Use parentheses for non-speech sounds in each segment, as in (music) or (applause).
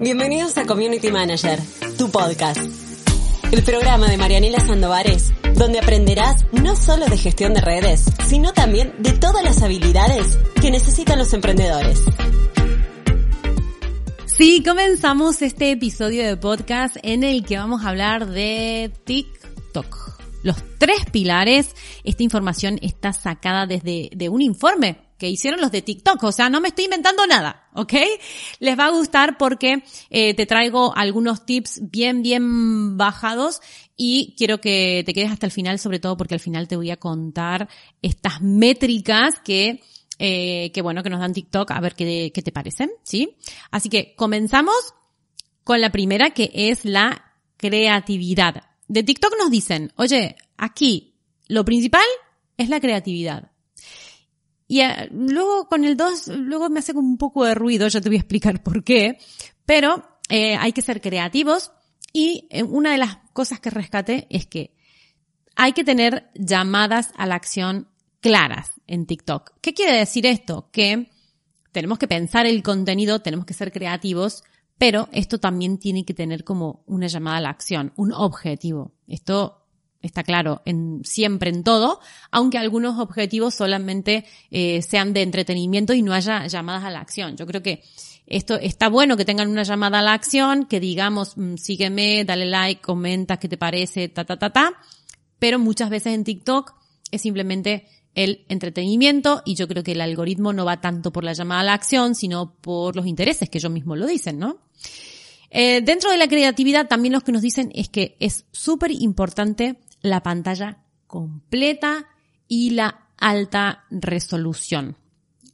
Bienvenidos a Community Manager, tu podcast. El programa de Marianela Sandovares, donde aprenderás no solo de gestión de redes, sino también de todas las habilidades que necesitan los emprendedores. Sí, comenzamos este episodio de podcast en el que vamos a hablar de TikTok. Los tres pilares, esta información está sacada desde de un informe que hicieron los de TikTok, o sea, no me estoy inventando nada, ¿ok? Les va a gustar porque eh, te traigo algunos tips bien, bien bajados y quiero que te quedes hasta el final, sobre todo porque al final te voy a contar estas métricas que, eh, que bueno, que nos dan TikTok, a ver qué, qué te parecen, ¿sí? Así que comenzamos con la primera que es la creatividad. De TikTok nos dicen, oye, aquí lo principal es la creatividad. Y eh, luego con el 2, luego me hace como un poco de ruido, ya te voy a explicar (laughs) por qué, pero eh, hay que ser creativos y eh, una de las cosas que rescate es que hay que tener llamadas a la acción claras en TikTok. ¿Qué quiere decir esto? Que tenemos que pensar el contenido, tenemos que ser creativos, pero esto también tiene que tener como una llamada a la acción, un objetivo. Esto está claro, en, siempre en todo, aunque algunos objetivos solamente eh, sean de entretenimiento y no haya llamadas a la acción. Yo creo que esto está bueno que tengan una llamada a la acción, que digamos, mm, sígueme, dale like, comenta qué te parece, ta, ta, ta, ta, pero muchas veces en TikTok es simplemente el entretenimiento y yo creo que el algoritmo no va tanto por la llamada a la acción, sino por los intereses que ellos mismos lo dicen, ¿no? Eh, dentro de la creatividad también lo que nos dicen es que es súper importante la pantalla completa y la alta resolución.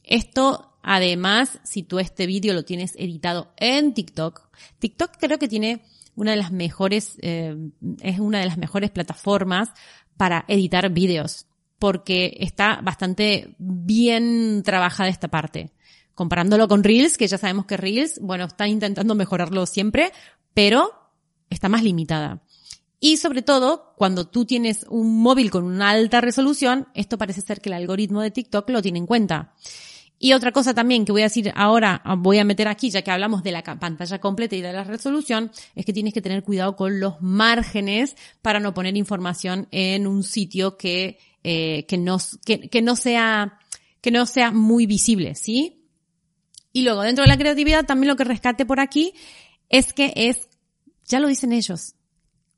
Esto, además, si tú este vídeo lo tienes editado en TikTok, TikTok creo que tiene una de las mejores, eh, es una de las mejores plataformas para editar vídeos, porque está bastante bien trabajada esta parte. Comparándolo con Reels, que ya sabemos que Reels, bueno, está intentando mejorarlo siempre, pero está más limitada. Y sobre todo, cuando tú tienes un móvil con una alta resolución, esto parece ser que el algoritmo de TikTok lo tiene en cuenta. Y otra cosa también que voy a decir ahora, voy a meter aquí, ya que hablamos de la pantalla completa y de la resolución, es que tienes que tener cuidado con los márgenes para no poner información en un sitio que, eh, que, no, que, que no sea, que no sea muy visible, ¿sí? Y luego, dentro de la creatividad, también lo que rescate por aquí es que es, ya lo dicen ellos,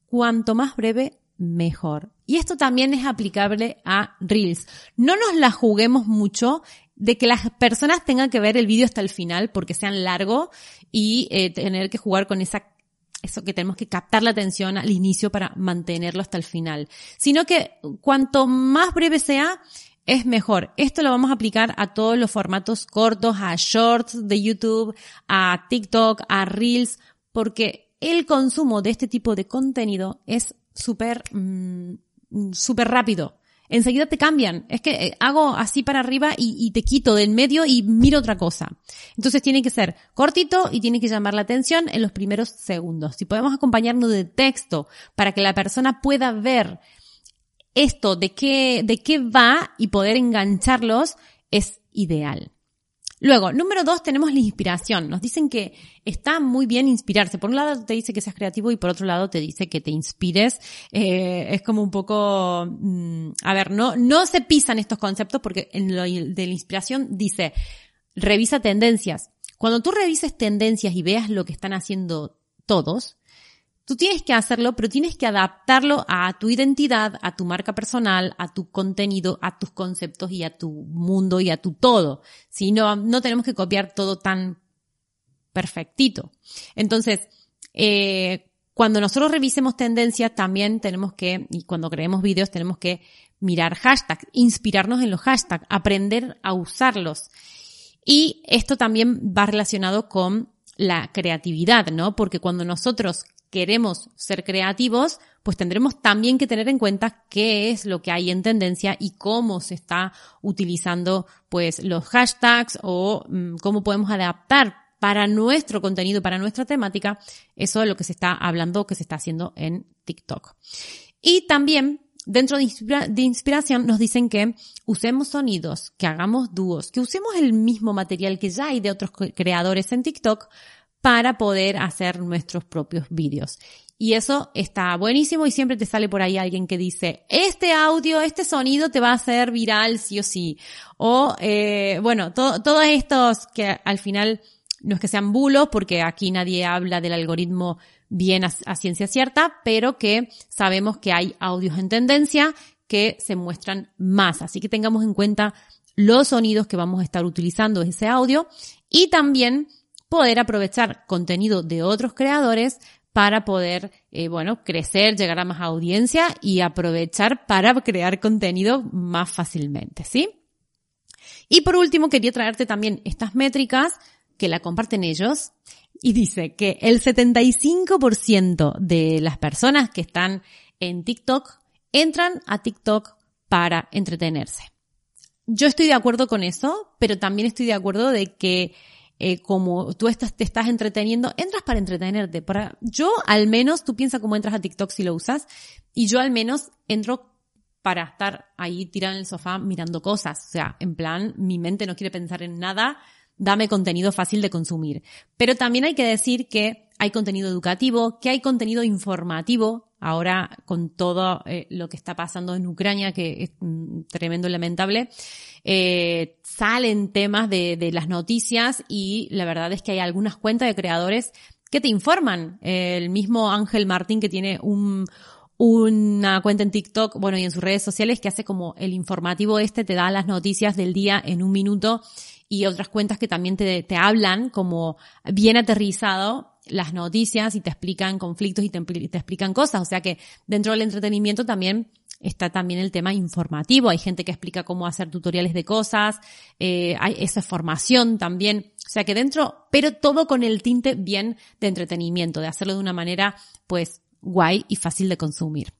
cuanto más breve, mejor. Y esto también es aplicable a Reels. No nos la juguemos mucho de que las personas tengan que ver el vídeo hasta el final porque sean largo y eh, tener que jugar con esa eso que tenemos que captar la atención al inicio para mantenerlo hasta el final, sino que cuanto más breve sea, es mejor. Esto lo vamos a aplicar a todos los formatos cortos, a shorts de YouTube, a TikTok, a Reels, porque el consumo de este tipo de contenido es súper, mm, súper rápido. Enseguida te cambian. Es que eh, hago así para arriba y, te quito del medio y miro otra cosa. Entonces tiene que ser cortito y tiene que llamar la atención en los primeros segundos. Si podemos acompañarnos de texto para que la persona pueda ver esto de qué, de qué va y poder engancharlos, es ideal. Luego, número dos, tenemos la inspiración. Nos dicen que está muy bien inspirarse. Por un lado te dice que seas creativo y por otro lado te dice que te inspires. Eh, es como un poco, mm, a ver, no, no se pisan estos conceptos porque en lo de la inspiración dice, revisa tendencias. Cuando tú revises tendencias y veas lo que están haciendo todos, Tú tienes que hacerlo, pero tienes que adaptarlo a tu identidad, a tu marca personal, a tu contenido, a tus conceptos y a tu mundo y a tu todo. Si no, no tenemos que copiar todo tan perfectito. Entonces, eh, cuando nosotros revisemos tendencias, también tenemos que, y cuando creemos vídeos, tenemos que mirar hashtags, inspirarnos en los hashtags, aprender a usarlos. Y esto también va relacionado con la creatividad, ¿no? Porque cuando nosotros queremos ser creativos, pues tendremos también que tener en cuenta qué es lo que hay en tendencia y cómo se está utilizando pues los hashtags o mm, cómo podemos adaptar para nuestro contenido, para nuestra temática, eso es lo que se está hablando, que se está haciendo en TikTok. Y también dentro de inspiración nos dicen que usemos sonidos, que hagamos dúos, que usemos el mismo material que ya hay de otros creadores en TikTok para poder hacer nuestros propios vídeos. Y eso está buenísimo y siempre te sale por ahí alguien que dice, este audio, este sonido te va a hacer viral sí o sí. O, eh, bueno, todos estos que al final no es que sean bulos, porque aquí nadie habla del algoritmo bien a, ciencia cierta, pero que sabemos que hay audios en tendencia que se muestran más. Así que tengamos en cuenta los sonidos que vamos a estar utilizando ese audio y también poder aprovechar contenido de otros creadores para poder, eh, bueno, crecer, llegar a más audiencia y aprovechar para crear contenido más fácilmente, ¿sí? Y por último, quería traerte también estas métricas que la comparten ellos y dice que el 75% de las personas que están en TikTok entran a TikTok para entretenerse. Yo estoy de acuerdo con eso, pero también estoy de acuerdo de que eh, como tú estás, te estás entreteniendo, entras para entretenerte. Para, yo al menos, tú piensas cómo entras a TikTok si lo usas, y yo al menos entro para estar ahí tirado en el sofá mirando cosas. O sea, en plan, mi mente no quiere pensar en nada, dame contenido fácil de consumir. Pero también hay que decir que hay contenido educativo, que hay contenido informativo, ahora con todo eh, lo que está pasando en Ucrania, que es mm, tremendo y lamentable, eh, salen temas de, las noticias y la verdad es que hay algunas cuentas de creadores que te informan. El mismo Ángel Martín que tiene un, una cuenta en TikTok, bueno, y en sus redes sociales que hace como el informativo este, te da las noticias del día en un minuto y otras cuentas que también te hablan como bien aterrizado las noticias y te explican conflictos y te, explican cosas. O sea que dentro del entretenimiento también está también el tema informativo. Hay gente que explica cómo hacer tutoriales de cosas, eh, hay esa formación también. O sea que dentro, pero todo con el tinte bien de entretenimiento, de hacerlo de una manera pues guay y fácil de consumir.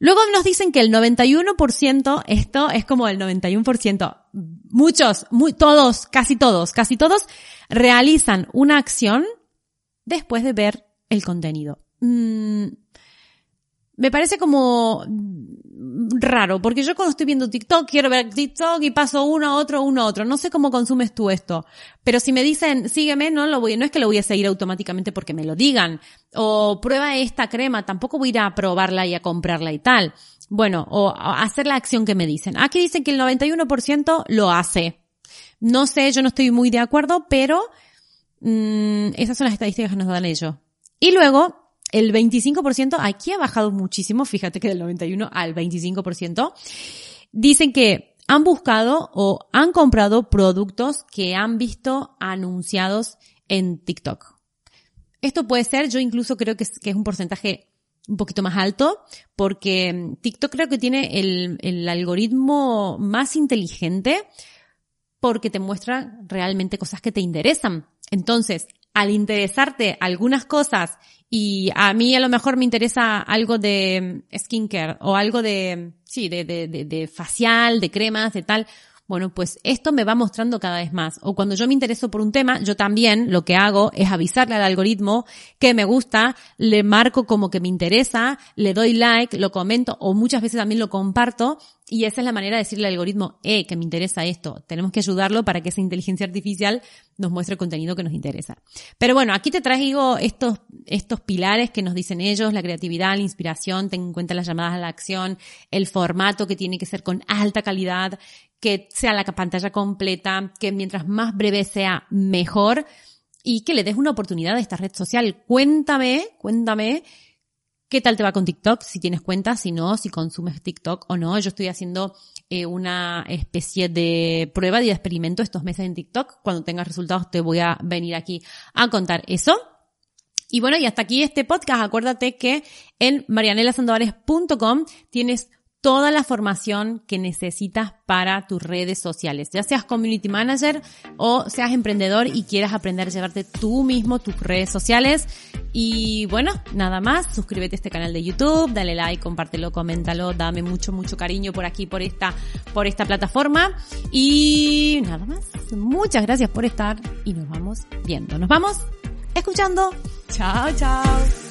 Luego nos dicen que el 91%, esto es como el 91%, muchos, muy, todos, casi todos, casi todos realizan una acción después de ver el contenido. Mm, me parece como raro, porque yo cuando estoy viendo TikTok quiero ver TikTok y paso uno a otro, uno a otro. No sé cómo consumes tú esto, pero si me dicen sígueme, no lo voy, no es que lo voy a seguir automáticamente porque me lo digan. O prueba esta crema, tampoco voy a ir a probarla y a comprarla y tal. Bueno, o hacer la acción que me dicen. Aquí dicen que el 91% lo hace. No sé, yo no estoy muy de acuerdo, pero mmm, esas son las estadísticas que nos dan ellos. Y luego, el 25%, aquí ha bajado muchísimo, fíjate que del 91 al 25%, dicen que han buscado o han comprado productos que han visto anunciados en TikTok. Esto puede ser, yo incluso creo que es, que es un porcentaje un poquito más alto, porque TikTok creo que tiene el, el algoritmo más inteligente porque te muestra realmente cosas que te interesan. Entonces, al interesarte algunas cosas y a mí a lo mejor me interesa algo de skincare o algo de, sí, de, de, de, de facial, de cremas, de tal, bueno, pues esto me va mostrando cada vez más. O cuando yo me intereso por un tema, yo también lo que hago es avisarle al algoritmo que me gusta, le marco como que me interesa, le doy like, lo comento o muchas veces también lo comparto y esa es la manera de decirle al algoritmo, eh, que me interesa esto. Tenemos que ayudarlo para que esa inteligencia artificial nos muestre el contenido que nos interesa. Pero bueno, aquí te traigo estos, estos pilares que nos dicen ellos, la creatividad, la inspiración, ten en cuenta las llamadas a la acción, el formato que tiene que ser con alta calidad, que sea la pantalla completa, que mientras más breve sea, mejor, y que le des una oportunidad a esta red social. Cuéntame, cuéntame qué tal te va con TikTok, si tienes cuenta, si no, si consumes TikTok o no. Yo estoy haciendo eh, una especie de prueba y de experimento estos meses en TikTok. Cuando tengas resultados te voy a venir aquí a contar eso. Y bueno, y hasta aquí este podcast. Acuérdate que en marianelasandovares.com tienes toda la formación que necesitas para tus redes sociales, ya seas community manager o seas emprendedor y quieras aprender a llevarte tú mismo tus redes sociales. Y bueno, nada más, suscríbete a este canal de YouTube, dale like, compártelo, coméntalo, dame mucho, mucho cariño por aquí, por esta, por esta plataforma. Y nada más, muchas gracias por estar y nos vamos viendo. Nos vamos escuchando. Chao, chao.